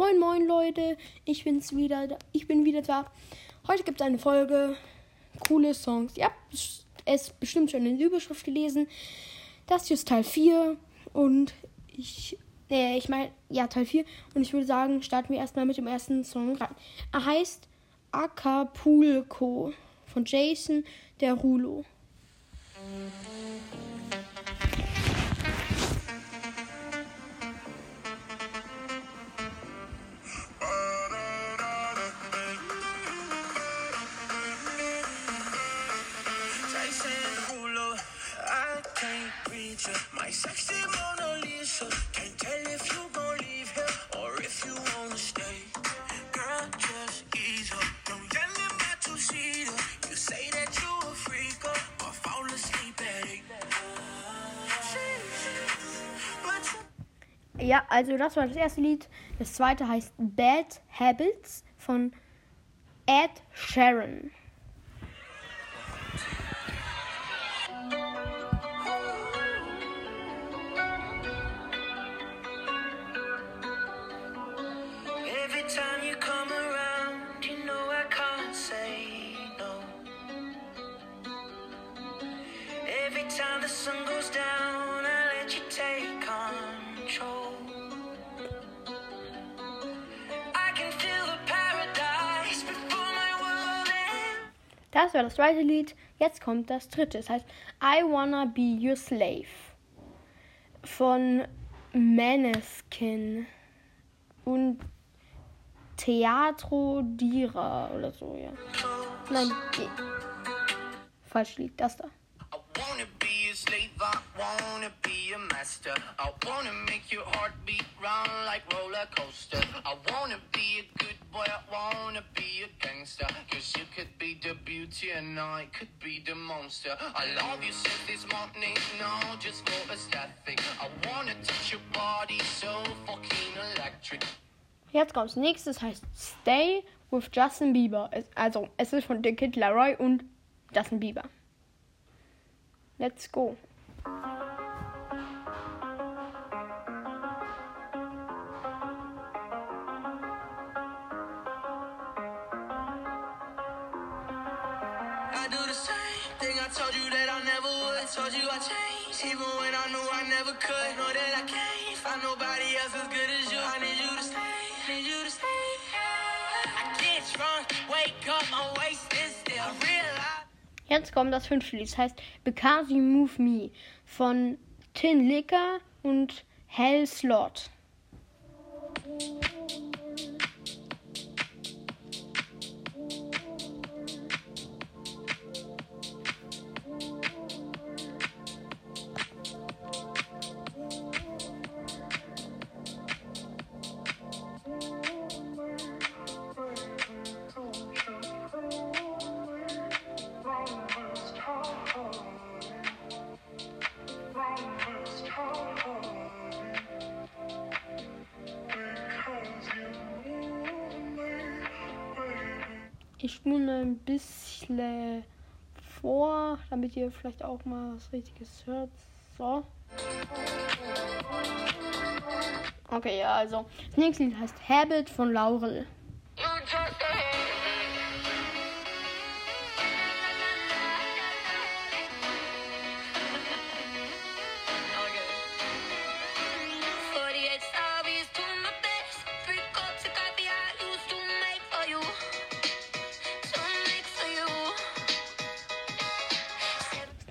Moin moin Leute, ich bin's wieder, ich bin wieder da. Heute gibt es eine Folge coole Songs. Ihr habt es bestimmt schon in der Überschrift gelesen. Das hier ist Teil 4 und ich äh, ich meine, ja, Teil 4 und ich würde sagen, starten wir erstmal mit dem ersten Song rein. Er heißt Acapulco von Jason Derulo. Jason Ja, also das war das erste Lied. Das zweite heißt Bad Habits von Ed Sheeran. Das war das zweite Lied. Jetzt kommt das dritte. Es heißt I Wanna Be Your Slave von Maneskin und Teatro Dira oder so, ja. Nein, nee. falsch Lied. Das da. A slave, I wanna be a master. I wanna make your heart beat round like roller coaster. I wanna be a good boy, I wanna be a gangster. Cause you could be the beauty and I could be the monster. I love you since this morning, no, just for aesthetic. I wanna touch your body so fucking electric. Jetzt kommt's nächstes, heißt Stay with Justin Bieber. Also, es ist von The Kid Laroi und Justin Bieber. Let's go. Do the same thing I told you that I never would. Told you I changed, even when I knew I never could. Know that I can't find nobody else as good as you. I need you to stay, need you to stay. I get drunk, wake up, I'm wasted still. I realize. Jetzt kommt das fünfte Lied. Es heißt Because You Move Me von Tin Licker und Hell Slot. Ich spule ein bisschen vor, damit ihr vielleicht auch mal was Richtiges hört. So. Okay, ja, also. Das nächste Lied heißt Habit von Laurel.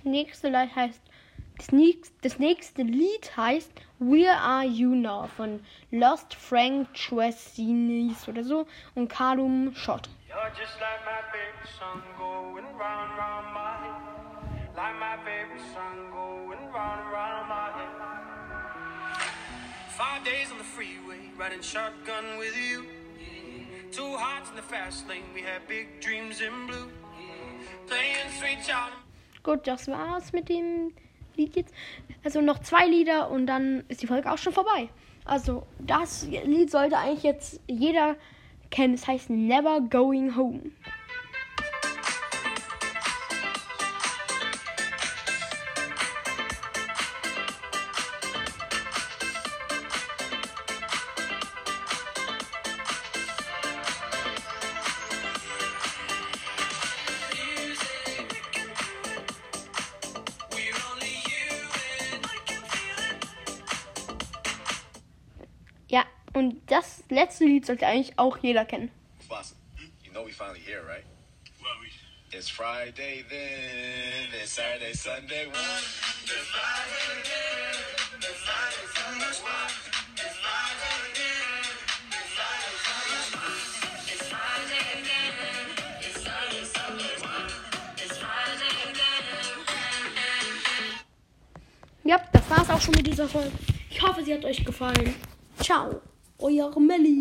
Nächste Lied heißt. Das nächste, das nächste Lied heißt Where Are You Now von Lost Frank Tresinis oder so und Callum Schott. You're just like my favorite song going round my head. Like my favorite song going round my head. Five days on the freeway, riding shotgun with you. Two hearts in the fast lane, we had big dreams in blue. Playing sweet child. Gut, das war's mit dem Lied jetzt. Also noch zwei Lieder und dann ist die Folge auch schon vorbei. Also das Lied sollte eigentlich jetzt jeder kennen. Es heißt Never Going Home. Und das letzte Lied sollte eigentlich auch jeder kennen. Flossing, you know we finally here, right? Well, we It's Friday then, it's Saturday, Sunday. One. Ja, das war's auch schon mit dieser Folge. Ich hoffe, sie hat euch gefallen. Ciao, och Jarmeli.